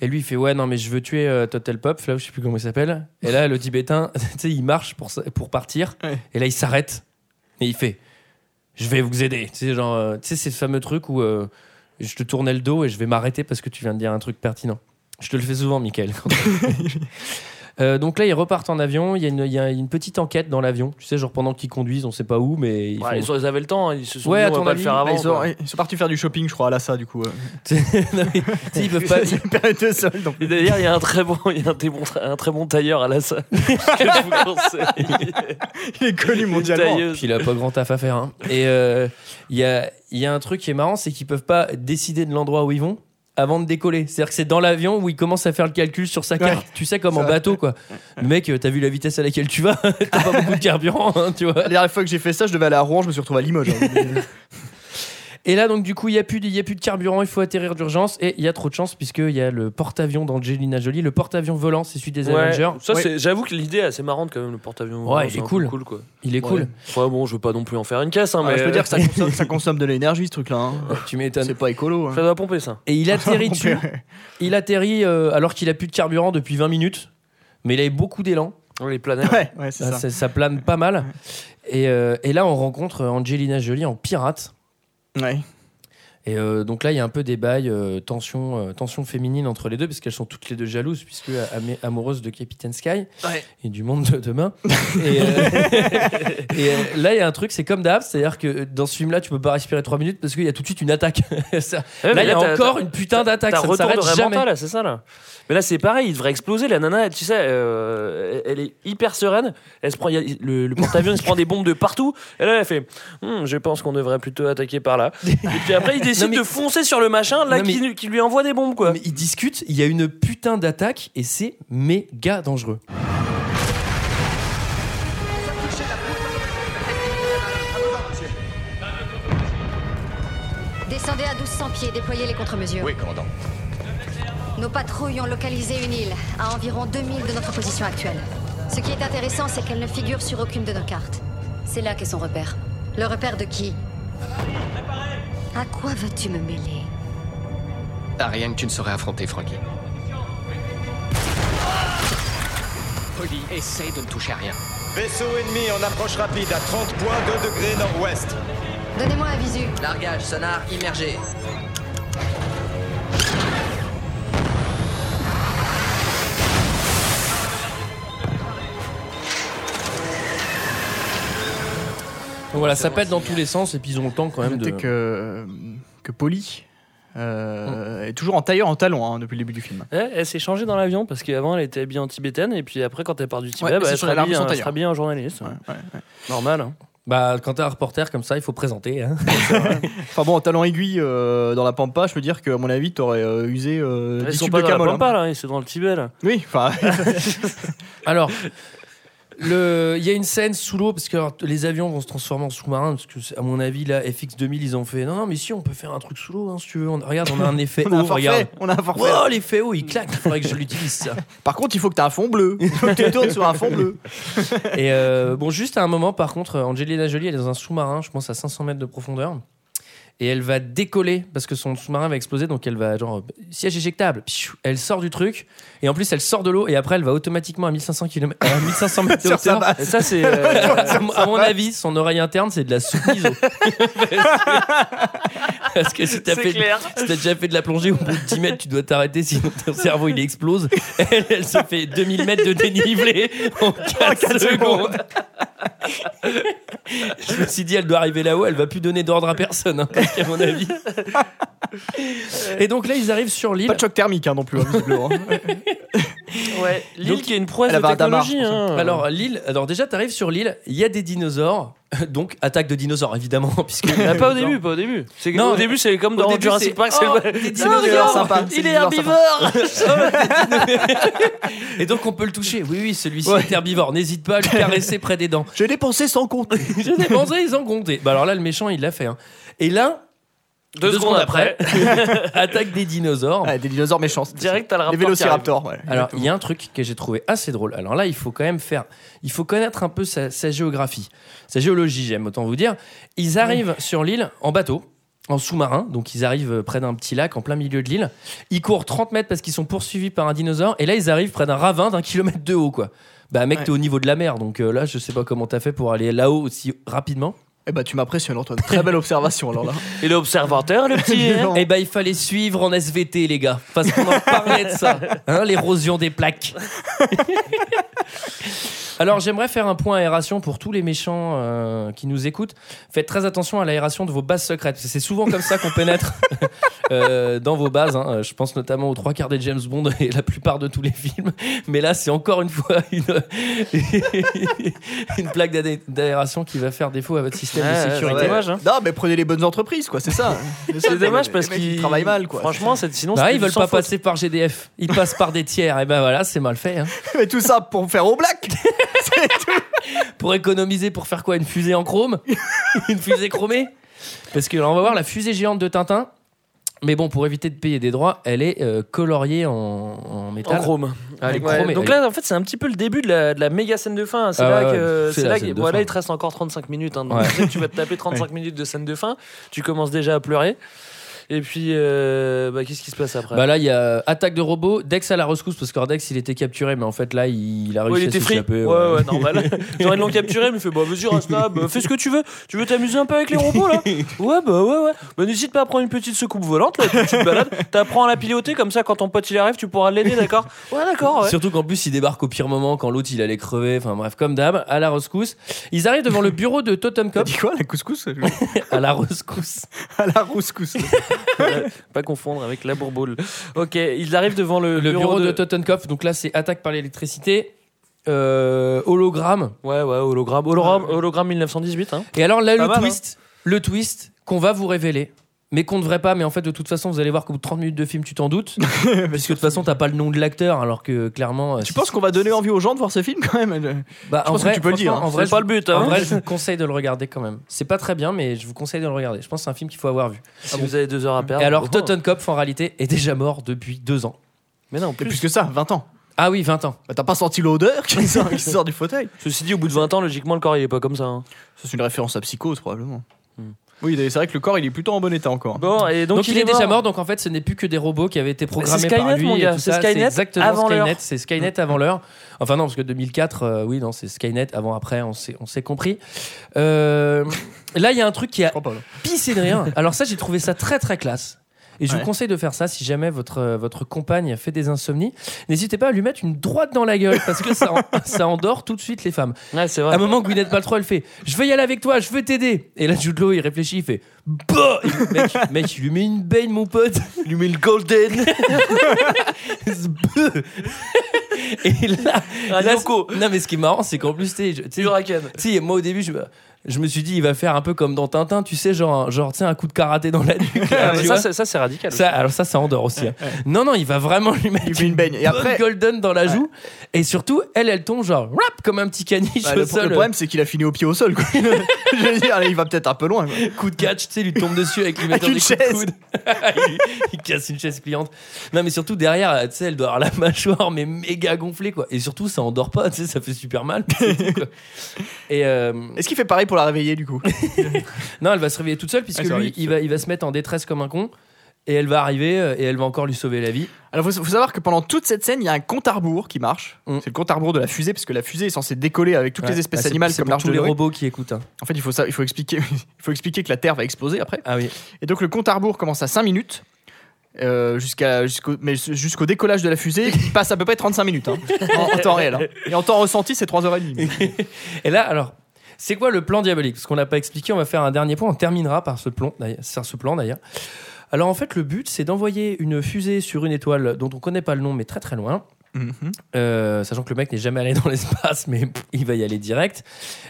Et lui, il fait ouais, non, mais je veux tuer euh, Total Pop, là, je sais plus comment il s'appelle. Et là, le Tibétain, tu sais, il marche pour, pour partir. Ouais. Et là, il s'arrête. Et il fait je vais vous aider. Tu sais, genre, euh, tu sais, c'est ce fameux truc où euh, je te tournais le dos et je vais m'arrêter parce que tu viens de dire un truc pertinent. Je te le fais souvent, Michael. Euh, donc là, ils repartent en avion. Il y, a une- il y a une petite enquête dans l'avion. Tu sais, genre pendant qu'ils conduisent, on sait pas où, mais ils Ouais, font- ils, ont- ils avaient le temps, hein, ils se sont Ouais, dit à on va ton pas avis, le faire avant. Ils, sont, quoi. ils sont partis faire du shopping, je crois, à Lassa du coup. euh. Non, mais, tu sais, ils peuvent pas. C'est une période de solde, donc. Et d'ailleurs, il y a un très bon, il y a un très bon, un très bon tailleur à la salle. que je vous conseille. Il est connu mondialement. Tailleuse. Puis il a pas grand taf à faire. hein. Et euh, il y, a, il y a un truc qui est marrant, c'est qu'ils peuvent pas décider de l'endroit où ils vont avant de décoller. C'est-à-dire que c'est dans l'avion où il commence à faire le calcul sur sa carte. Ouais. Tu sais, comme en bateau, quoi. Le mec, euh, t'as vu la vitesse à laquelle tu vas? T'as pas beaucoup de carburant, hein, tu vois. La dernière fois que j'ai fait ça, je devais aller à Rouen, je me suis retrouvé à Limoges. hein. Et là, donc, du coup, il n'y a, plus y a plus de carburant, il faut atterrir d'urgence. Et il y a trop de chance, puisqu'il y a le porte-avions d'Angelina Jolie. Le porte-avions volant, c'est celui des Ouais, Avengers. ça, Ouais. j'avoue que l'idée est assez marrante quand même, le porte-avions. Ouais, il est cool. cool quoi. Il est Ouais. cool. Ouais, bon, je veux pas non plus en faire une caisse, hein, Ah, mais je peux dire que ça consomme, ça consomme de l'énergie ce truc-là. hein. Tu m'étonnes. C'est pas écolo. hein. ça doit pomper ça. Et il atterrit dessus. Il atterrit euh, alors qu'il a plus de carburant depuis 20 minutes. Mais il avait beaucoup d'élan. Les planètes. Ouais, ouais, c'est Ah, ça. ça. ça plane pas mal. Et, euh, et là, on rencontre Angelina Jolie en pirate. Ouais. Et euh, donc là, il y a un peu des bails, euh, tension, euh, tension féminine entre les deux, parce qu'elles sont toutes les deux jalouses, puisque am- amoureuses de Captain Sky Ouais. et du monde de demain. et et, là, il y a un truc, c'est comme d'hab, c'est-à-dire que dans ce film-là, tu peux pas respirer 3 minutes parce qu'il y a tout de suite une attaque. Ça- Ouais, là, il y a encore une putain d'attaque, ça s'arrête jamais. mental, là, c'est ça là. Mais là, c'est pareil, il devrait exploser. La nana, tu sais, elle est hyper sereine. Elle se prend, a- le, le porte-avions, il se prend des bombes de partout. Et là, elle fait Hum, Je pense qu'on devrait plutôt attaquer par là. Et puis après, il décide Non, mais- de foncer sur le machin, là, Non, mais- qui, qui lui envoie des bombes, quoi. Mais ils discutent, il y a une putain d'attaque et c'est méga dangereux. Descendez à 1200 pieds, déployez les contre-mesures. Oui, commandant. Nos patrouilles ont localisé une île, à environ 2000 de notre position actuelle. Ce qui est intéressant, c'est qu'elle ne figure sur aucune de nos cartes. C'est là qu'est son repère. Le repère de qui? À quoi veux-tu me mêler? Ah, rien que tu ne saurais affronter, Frankie. Polly, essaye de ne toucher à rien. Vaisseau ennemi en approche rapide à 30.2 degrés nord-ouest. Donnez-moi un visu. Largage, sonar immergé. Donc voilà, ça pète dans tous les sens et puis ils ont le temps quand même de. Que, euh, que Polly euh, est toujours en tailleur en talon hein, depuis le début du film. Ouais, elle s'est changée dans l'avion parce qu'avant elle était habillée en tibétaine et puis après quand elle part du Tibet, Ouais, bah, elle, sera habillée, elle sera habillée en journaliste. Ouais, ouais. Normal. hein. Bah, quand t'es un reporter comme ça, il faut présenter. hein. Enfin bon, en talon aiguille euh, dans la pampa, je peux dire qu'à mon avis, t'aurais euh, usé euh, Ils 10 sont pas de dans la hein. pampa là, c'est dans le Tibet là. Oui, enfin. Alors, le- il y a une scène sous l'eau parce que alors, les avions vont se transformer en sous-marins. Parce que, à mon avis, là, FX2000, ils ont fait non, non, mais si, on peut faire un truc sous l'eau, hein, si tu veux. On- regarde, on a un effet On a un forfait, regarde. on a un forfait. Oh, l'effet haut, il claque. Il faudrait que je l'utilise, ça. Par contre, il faut que tu aies un fond bleu. Il faut que tu tournes sur un fond bleu. Et euh, bon, juste à un moment, par contre, Angelina Jolie, elle est dans un sous-marin, je pense à 500 mètres de profondeur. Et elle va décoller parce que son sous-marin va exploser donc elle va genre siège éjectable. Pfiou elle sort du truc et en plus elle sort de l'eau et après elle va automatiquement à 1500 km à 1500 mètres de hauteur. Et ça c'est euh, à mon avis son oreille interne c'est de la soupe miso parce que si t'as C'est fait clair. si t'as déjà fait de la plongée au bout de 10 mètres tu dois t'arrêter sinon ton cerveau il explose. Elle, elle se fait 2000 mètres de dénivelé en 4 secondes. Je me suis dit, elle doit arriver là-haut, elle va plus donner d'ordre à personne, hein, qu'à mon avis. Et donc là, ils arrivent sur l'île. Pas de choc thermique hein, non plus, hein, visiblement. Ouais, l'île qui est une prouesse de damar, technologie. hein. Alors l'île, alors déjà t'arrives sur l'île, il y a des dinosaures, donc attaque de dinosaures évidemment puisque Ah, pas au début, pas au début. C'est Non, au début, c'est comme dans début, Jurassic c'est- Park. c'est oh, le- des dinosaures regarde, sympas, c'est Il est herbivore. et donc on peut le toucher. Oui oui, celui-ci Ouais. est herbivore. N'hésite pas à lui caresser près des dents. J'ai dépensé sans compter. J'ai dépensé, ils ont compté. Bah alors là, le méchant, il l'a fait. hein. Et là, Deux secondes après, attaque des dinosaures. Des dinosaures méchants. direct, t'as le Les raptor. qui vélociraptors. ouais. Alors, il y a un truc que j'ai trouvé assez drôle. Alors là, il faut quand même faire. Il faut connaître un peu sa, sa géographie. Sa géologie, j'aime autant vous dire. Ils arrivent sur l'île en bateau, en sous-marin. Donc, ils arrivent près d'un petit lac en plein milieu de l'île. Ils courent 30 mètres parce qu'ils sont poursuivis par un dinosaure. Et là, ils arrivent près d'un ravin d'un kilomètre de haut, quoi. Bah, mec, Ouais. t'es au niveau de la mer. Donc euh, là, je sais pas comment t'as fait pour aller là-haut aussi rapidement. Eh bah, tu m'impressionnes, Antoine. Très belle observation, alors là. Et l'observateur, le petit. hein. Eh ben, il fallait suivre en SVT, les gars. Parce qu'on en parlait de ça. Hein, L'érosion des plaques. Alors, j'aimerais faire un point aération pour tous les méchants euh, qui nous écoutent. Faites très attention à l'aération de vos bases secrètes. C'est souvent comme ça qu'on pénètre euh, dans vos bases. hein. Je pense notamment aux trois quarts des James Bond et la plupart de tous les films. Mais là, c'est encore une fois une, une plaque d'aé- d'aération qui va faire défaut à votre système Ouais, de ouais, sécurité. c'est dommage. hein. Non, mais prenez les bonnes entreprises, quoi, c'est ça. C'est dommage parce qu'ils travaillent mal, quoi. Franchement, c'est- sinon, Bah, ils veulent pas faute. passer par GDF. Ils passent par des tiers. Et ben voilà, c'est mal fait. hein. Mais tout ça pour faire au black. C'est tout. Pour économiser, pour faire quoi Une fusée en chrome? Une fusée chromée? Parce que là, on va voir la fusée géante de Tintin. Mais bon, pour éviter de payer des droits, elle est euh, coloriée en, en métal. En chrome. Ah, elle est Ouais, chromée. donc là, en fait, c'est un petit peu le début de la, de la méga scène de fin. C'est Ah là que. C'est là que- voilà, fin. il te reste encore 35 minutes. hein, donc Ouais. tu sais que tu vas te taper 35 minutes de scène de fin. Tu commences déjà à pleurer. Et puis, euh, bah, qu'est-ce qui se passe après Bah là, il y a attaque de robot, Dex à la rescousse, parce qu'Ordex il était capturé, mais en fait là, il, il a réussi Ouais, il à était free. s'échapper. Ouais, ouais, normal. Genre, ils l'ont capturé, mais il fait Bah, vas-y, reste là, bah, fais ce que tu veux. Tu veux t'amuser un peu avec les robots là? Ouais, bah, ouais, ouais. Bah, n'hésite pas à prendre une petite secoupe volante, là, puis tu te balades. T'apprends à la piloter, comme ça, quand ton pote il arrive, tu pourras l'aider, d'accord? Ouais, d'accord, ouais. Surtout qu'en plus, il débarque au pire moment quand l'autre il allait crever. Enfin bref, comme d'hab, à la rescousse. Ils arrivent devant le bureau de Totem Cop. dit quoi, la couscous? À la rescousse. À la rouscousse. Pas confondre avec la bourboule. Ok, ils arrivent devant le, Le bureau, de, Totenkopf, donc là c'est attaque par l'électricité, euh, hologramme. Ouais, ouais, hologramme. Hologramme, hologramme 1918. Hein. Et alors là Pas le mal, twist, le twist qu'on va vous révéler, mais qu'on ne devrait pas, mais en fait de toute façon vous allez voir qu'au bout de 30 minutes de film tu t'en doutes, puisque de toute façon t'as pas le nom de l'acteur, alors que clairement. euh, Tu penses qu'on va donner envie aux gens de voir ce film quand même Bah, Je en pense vrai, que tu peux le dire. franchement, hein. En vrai, C'est pas le but, En hein. vrai, je vous conseille de le regarder quand même. C'est pas très bien, mais je vous conseille de le regarder. Je pense que c'est un film qu'il faut avoir vu. Si vous avez deux heures à perdre. Et alors. Totenkopf, en réalité, est déjà mort depuis deux ans. Mais non, plus. plus que ça, 20 ans. Ah oui, 20 ans. Bah, T'as pas senti l'odeur qui sort, qui sort du fauteuil Ceci dit, au bout de 20 ans, logiquement, le corps il est pas comme ça. hein. Ça, c'est une référence à Psychose, probablement. Oui, c'est vrai que le corps, il est plutôt en bon état encore. Bon, et donc, Donc, il, est, déjà mort, donc en fait, ce n'est plus que des robots qui avaient été programmés Skynet, par lui. mon et gars, tout c'est ça. Skynet exactement avant Skynet. C'est Skynet avant l'heure. Enfin, non, parce que 2004, euh, oui, non, c'est Skynet avant, après, on s'est, on s'est compris. Euh, là, il y a un truc qui a pissé de rire. Alors, ça, j'ai trouvé ça très, très classe. Et je Ouais. vous conseille de faire ça si jamais votre, euh, votre compagne fait des insomnies. N'hésitez pas à lui mettre une droite dans la gueule parce que ça, en- ça endort tout de suite les femmes. Ouais, c'est À vrai. un moment, Gwyneth Paltrow, elle fait Je veux y aller avec toi, je veux t'aider. Et là, Jude Law, il réfléchit, il fait Bah mec, mec, il lui met une baigne, mon pote. Il lui met le golden. Et là, là, non, mais ce qui est marrant, c'est qu'en plus, tu sais, tu moi au début, je, me- je me suis dit, il va faire un peu comme dans Tintin, tu sais, genre, genre sais, un coup de karaté dans la nuque. là, Ah, tu ça, vois. c'est- ça, c'est radical. Ça, alors ça, ça endort aussi. hein. Non, non, il va vraiment lui mettre une baigne. Et bonne après, golden dans la joue. Et surtout, elle, elle tombe genre rap comme un petit caniche bah, au le, sol. le problème, c'est qu'il a fini au pied au sol. Quoi. je veux dire, il va peut-être un peu loin. quoi. coup de catch, tu sais, lui tombe dessus avec lui mettant une des coups de coude. il, il casse une chaise pliante. Non, mais surtout derrière, tu sais, elle doit avoir la mâchoire mais méga gonflée quoi. Et surtout, ça endort pas, tu sais, ça fait super mal. c'est tout, quoi. Et euh, Est-ce qu'il fait pareil pour la réveiller du coup Non, elle va se réveiller toute seule puisque se lui, il va, il va se mettre en détresse comme un con et elle va arriver euh, et elle va encore lui sauver la vie. Alors, faut, faut savoir que pendant toute cette scène, il y a un compte à rebours qui marche. C'est le compte à rebours de la fusée, parce que la fusée est censée décoller avec toutes Mm. Ouais. les espèces Ah, c'est- animales c'est comme pour l'arche tous de les Noé. robots qui écoutent. hein. En fait, il faut, ça, il faut, expliquer, il faut expliquer que la Terre va exploser après. Ah oui. Et donc, le compte à rebours commence à 5 minutes. euh, jusqu'à jusqu'au mais jusqu'au décollage de la fusée il passe à peu près 35 minutes hein, en, en temps réel hein. et en temps ressenti c'est 3h30 Et là, alors, c'est quoi le plan diabolique? Parce qu'on n'a pas expliqué, on va faire un dernier point, on terminera par ce plan d'ailleurs. Alors en fait, le but, c'est d'envoyer une fusée sur une étoile dont on connaît pas le nom, mais très très loin. Euh, sachant que le mec n'est jamais allé dans l'espace, mais pff, il va y aller direct.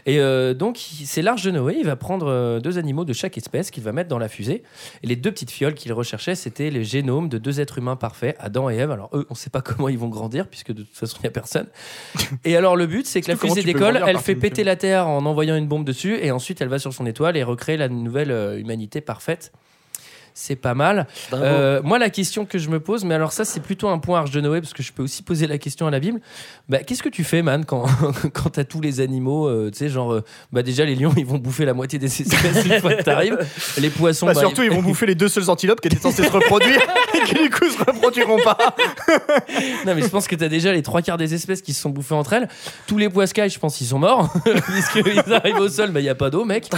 Et euh, donc, c'est l'Arche de Noé. Il va prendre euh, deux animaux de chaque espèce qu'il va mettre dans la fusée. Et les deux petites fioles qu'il recherchait, c'était les génomes de deux êtres humains parfaits, Adam et Ève. Alors, eux, on ne sait pas comment ils vont grandir, puisque de toute façon, il n'y a personne. Et alors, le but, c'est que la fusée décolle, elle fait péter la Terre en envoyant une bombe dessus, et ensuite, elle va sur son étoile et recrée la nouvelle humanité parfaite. C'est pas mal. Euh, moi, la question que je me pose, mais alors ça, c'est plutôt un point Arche de Noé, parce que je peux aussi poser la question à la Bible. Bah, Qu'est-ce que tu fais, man, quand, quand t'as tous les animaux, euh, tu sais, genre, euh, bah, déjà, les lions, ils vont bouffer la moitié des espèces une fois que t'arrives. Les poissons, Bah, bah, surtout ils vont bouffer les deux seuls antilopes qui étaient censés se reproduire et qui du coup se reproduiront pas Non, mais je pense que t'as déjà les trois quarts des espèces qui se sont bouffées entre elles. Tous les poiscailles, je pense, ils sont morts. Puisqu'ils arrivent au sol, il n'y a pas d'eau, mec.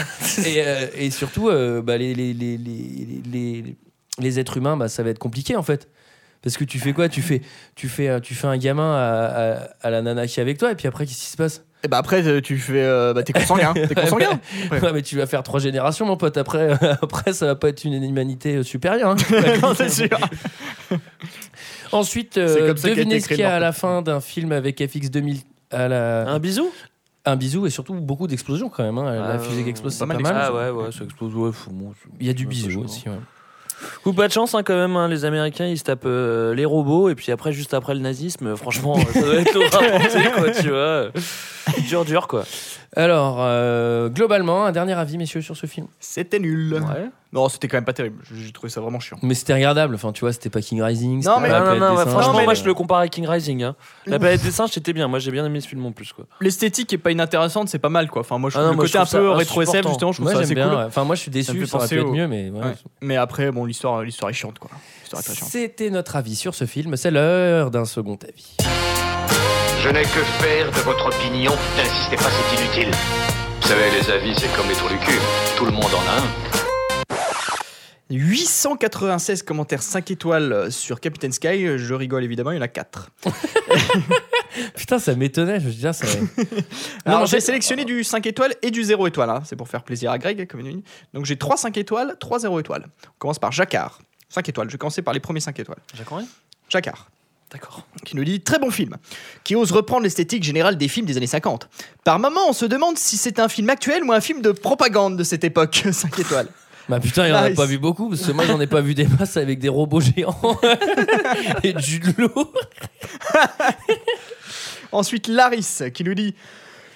Et, euh, et surtout, euh, bah, les, les, les, les, les, les êtres humains, bah, ça va être compliqué, en fait. Parce que tu fais quoi? Tu fais, tu, fais, euh, tu fais un gamin à, à, à la nana qui est avec toi, et puis après, qu'est-ce qui se passe? Et bah après euh, tu fais euh, bah t'es consanguin t'es consanguin Ouais, mais tu vas faire trois générations, mon pote. Après, après ça va pas être une humanité euh, supérieure. hein. non c'est sûr Ensuite, euh, devinez ce qu'il y a le à la fin d'un film avec FX 2000 à la... Un bisou? Un bisou et surtout beaucoup d'explosions quand même. hein. La Ah, fusée qui explose, c'est pas pas mal. Ah ouais, ouais, ça explose. Ouais, bon, Il y a du bisou aussi. ouais. Coup pas de chance hein, quand même, hein, les Américains ils se tapent euh, les robots et puis après juste après le nazisme, euh, franchement ça doit être lourd à porter, quoi, tu vois. Dur dur quoi. Alors, euh, globalement, un dernier avis, messieurs, sur ce film? c'était nul Ouais. Non c'était quand même pas terrible j'ai trouvé ça vraiment chiant Mais c'était regardable. Enfin, tu vois, c'était pas King Rising. Non, c'était mais- pas non, non, ouais, franchement mais- moi je le compare à King Rising. Hein. La planète des singes c'était bien, moi j'ai bien aimé ce film en plus quoi. l'esthétique est pas inintéressante c'est pas mal quoi enfin moi je Ah le moi, je côté un peu rétro SF justement je trouve Moi, ça j'aime assez bien. cool ouais. Enfin, moi, je suis déçu. Ça aurait pu penser être au- mieux, mais ouais. Ouais. mais après bon l'histoire l'histoire est chiante quoi C'était notre avis sur ce film. C'est l'heure d'un second avis. Je n'ai que faire de votre opinion. N'insistez pas, c'est inutile. Vous savez, les avis, c'est comme les trous du cul. Tout le monde en a un. 896 commentaires 5 étoiles sur Captain Sky je rigole évidemment il y en a 4 Putain, ça m'étonnait. Je veux dire, ça. Alors j'ai sélectionné du 5 étoiles et du 0 étoile, hein. c'est pour faire plaisir à Greg. Comme une... Donc j'ai 3 5 étoiles, 3 0 étoiles. On commence par Jacquard, 5 étoiles. Je vais commencer par les premiers 5 étoiles. Jacques Henry? Jacquard, D'accord. qui nous dit très bon film, qui ose reprendre l'esthétique générale des films des années 50. Par moment, on se demande si c'est un film actuel ou un film de propagande de cette époque. 5 étoiles. Bah putain, il en a pas vu beaucoup parce que moi j'en ai pas vu des masses avec des robots géants et du l'eau. Ensuite, Laris, qui nous dit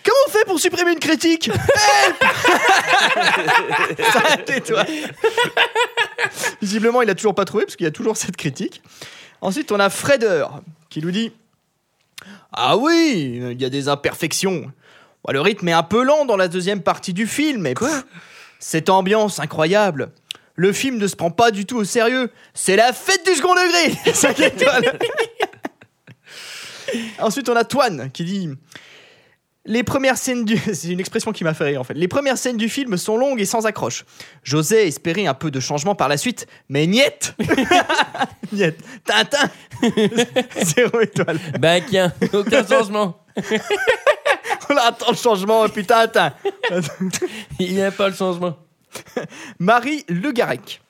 Comment on fait pour supprimer une critique 5 étoiles. Visiblement, il a toujours pas trouvé parce qu'il y a toujours cette critique. Ensuite, on a Freder qui nous dit Ah oui, il y a des imperfections. Le rythme est un peu lent dans la deuxième partie du film, mais pff, cette ambiance incroyable. Le film ne se prend pas du tout au sérieux. C'est la fête du second degré 5 étoiles. Ensuite, on a Toine qui dit Les premières scènes du. C'est une expression qui m'a fait rire en fait. Les premières scènes du film sont longues et sans accroche. J'osais espérer un peu de changement par la suite, mais niet Niet Tintin Zéro étoile. Bah tiens, aucun changement. On attend le changement, putain, Tintin Il n'y a pas le changement. Marie Le Garec.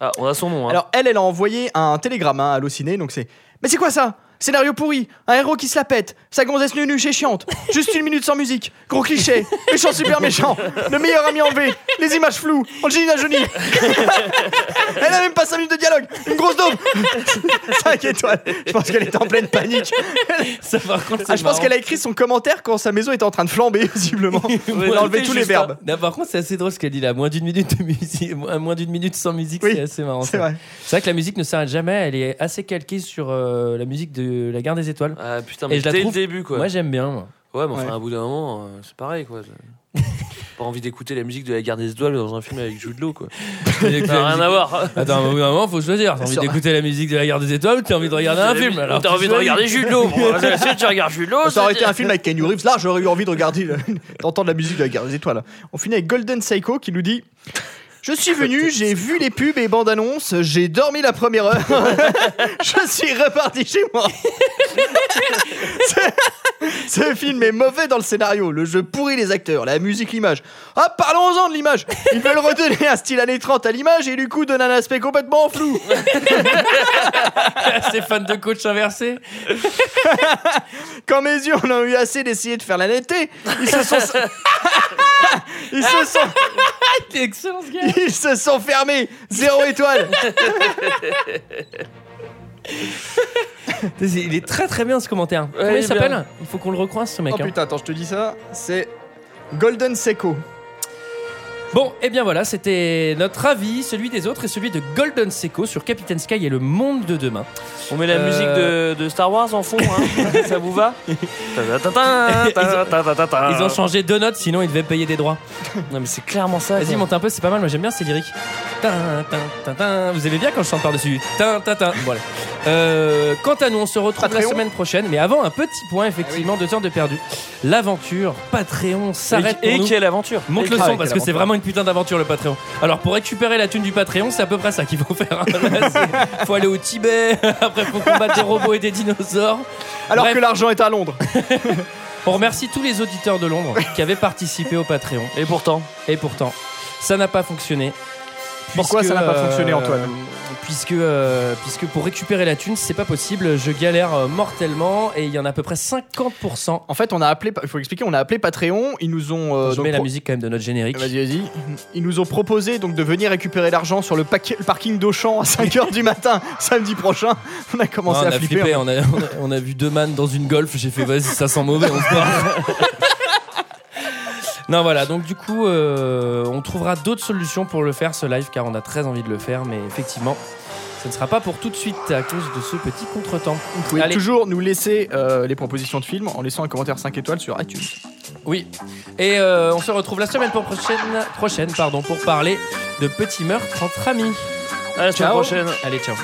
Ah, on a son nom. Hein. Alors, elle, elle a envoyé un télégramme hein, à Allociné, donc c'est. Mais c'est quoi ça? Scénario pourri, un héros qui se la pète, sa gonzesse nue nue chez chiante, juste une minute sans musique, gros cliché, méchant super méchant, le meilleur ami enlevé, les images floues, Angelina Jolie. Elle a même pas 5 minutes de dialogue, une grosse daube 5 étoiles. Je pense qu'elle était en pleine panique. Ça, par contre, Ah, je pense qu'elle a écrit son commentaire quand sa maison était en train de flamber, visiblement. Elle a enlevé tous les verbes. Non, par contre, c'est assez drôle ce qu'elle dit là. Moins d'une minute de musique, moins moins d'une minute sans musique, Oui, c'est assez marrant. c'est ça. vrai. C'est vrai que la musique ne s'arrête jamais. Elle est assez calquée sur euh, la musique de La Guerre des Étoiles. Ah putain, Et je la dès trouve- le début quoi. Moi, j'aime bien. moi. Ouais, mais enfin, Ouais. à bout d'un moment, euh, c'est pareil quoi. pas envie d'écouter la musique de la Garde des Étoiles dans un film avec Jude Law, quoi. Ça la n'a rien musique- à voir. Attends, au bout d'un moment, faut choisir. T'as envie d'écouter la musique de la Guerre des Étoiles ou t'as envie de regarder un film alors T'as envie de regarder Jude Law. Si tu regardes Jude Law, Ça aurait été un film avec Kenny Reeves. Là, j'aurais eu envie de regarder, d'entendre la musique de la guerre des étoiles. On finit avec Golden Psycho qui nous dit Je suis venu, j'ai vu les pubs et bandes annonces, j'ai dormi la première heure, je suis reparti chez moi. Ce- film est mauvais dans le scénario, le jeu pourrit les acteurs, la musique, l'image. Ah, parlons-en de l'image Ils veulent redonner un style années 30 à l'image et du coup donnent un aspect complètement flou. Ces fans de coach inversé. Quand mes yeux en ont eu assez d'essayer de faire la netteté, ils se sont. ils se sont. T'es excellent ce gars. Ils se sont fermés Zéro étoile Il est très très bien ce commentaire. Comment il s'appelle? Il faut qu'on le recroise ce mec. Oh hein. putain, attends, je te dis ça. C'est Golden Seco. Bon, et bien voilà, c'était notre avis, celui des autres et celui de Golden Seco sur Captain Sky et le monde de demain. On met la Euh, musique de, de Star Wars en fond, hein. ça vous va Ils ont changé deux notes, sinon ils devaient payer des droits. Non mais c'est clairement ça. Vas-y, monte un peu, c'est pas mal, moi j'aime bien ces lyriques. Vous aimez bien quand je chante par-dessus? Voilà. Euh, quant à nous, on se retrouve la Patreon semaine prochaine, mais avant un petit point, effectivement, deux heures de perdu. L'aventure Patreon s'arrête Et, et nous. quelle aventure? Monte Et le son Ah, parce que c'est vraiment une putain d'aventure le Patreon. Alors pour récupérer la thune du Patreon, c'est à peu près ça qu'il faut faire. Là, c'est- faut aller au Tibet, après faut combattre des robots et des dinosaures. Alors Bref. que l'argent est à Londres. On remercie tous les auditeurs de Londres qui avaient participé au Patreon. Et pourtant, Et pourtant, ça n'a pas fonctionné. Pourquoi ça n'a pas fonctionné, Antoine? Puisque, euh, puisque pour récupérer la thune, c'est pas possible. Je galère euh, mortellement et il y en a à peu près 50%. En fait, on a appelé, il faut expliquer, on a appelé Patreon. Ils nous ont. euh, Je donc mets la musique quand même de notre générique. Vas-y, vas-y. Ils nous ont proposé donc de venir récupérer l'argent sur le, le parking d'Auchan à 5h du matin samedi prochain. On a commencé Ah, on à a flipper. flippé, on a, on a- on a vu deux man dans une golf, j'ai fait vas-y ça sent mauvais, on barre. Non voilà, donc du coup euh, on trouvera d'autres solutions pour le faire ce live car on a très envie de le faire mais effectivement ce ne sera pas pour tout de suite à cause de ce petit contretemps. Vous pouvez Allez. toujours nous laisser euh, les propositions de films en laissant un commentaire 5 étoiles sur iTunes. Oui. Et euh, on se retrouve la semaine pour prochaine, prochaine pardon, pour parler de petits meurtres entre amis. à la semaine Ciao. prochaine. Allez, ciao.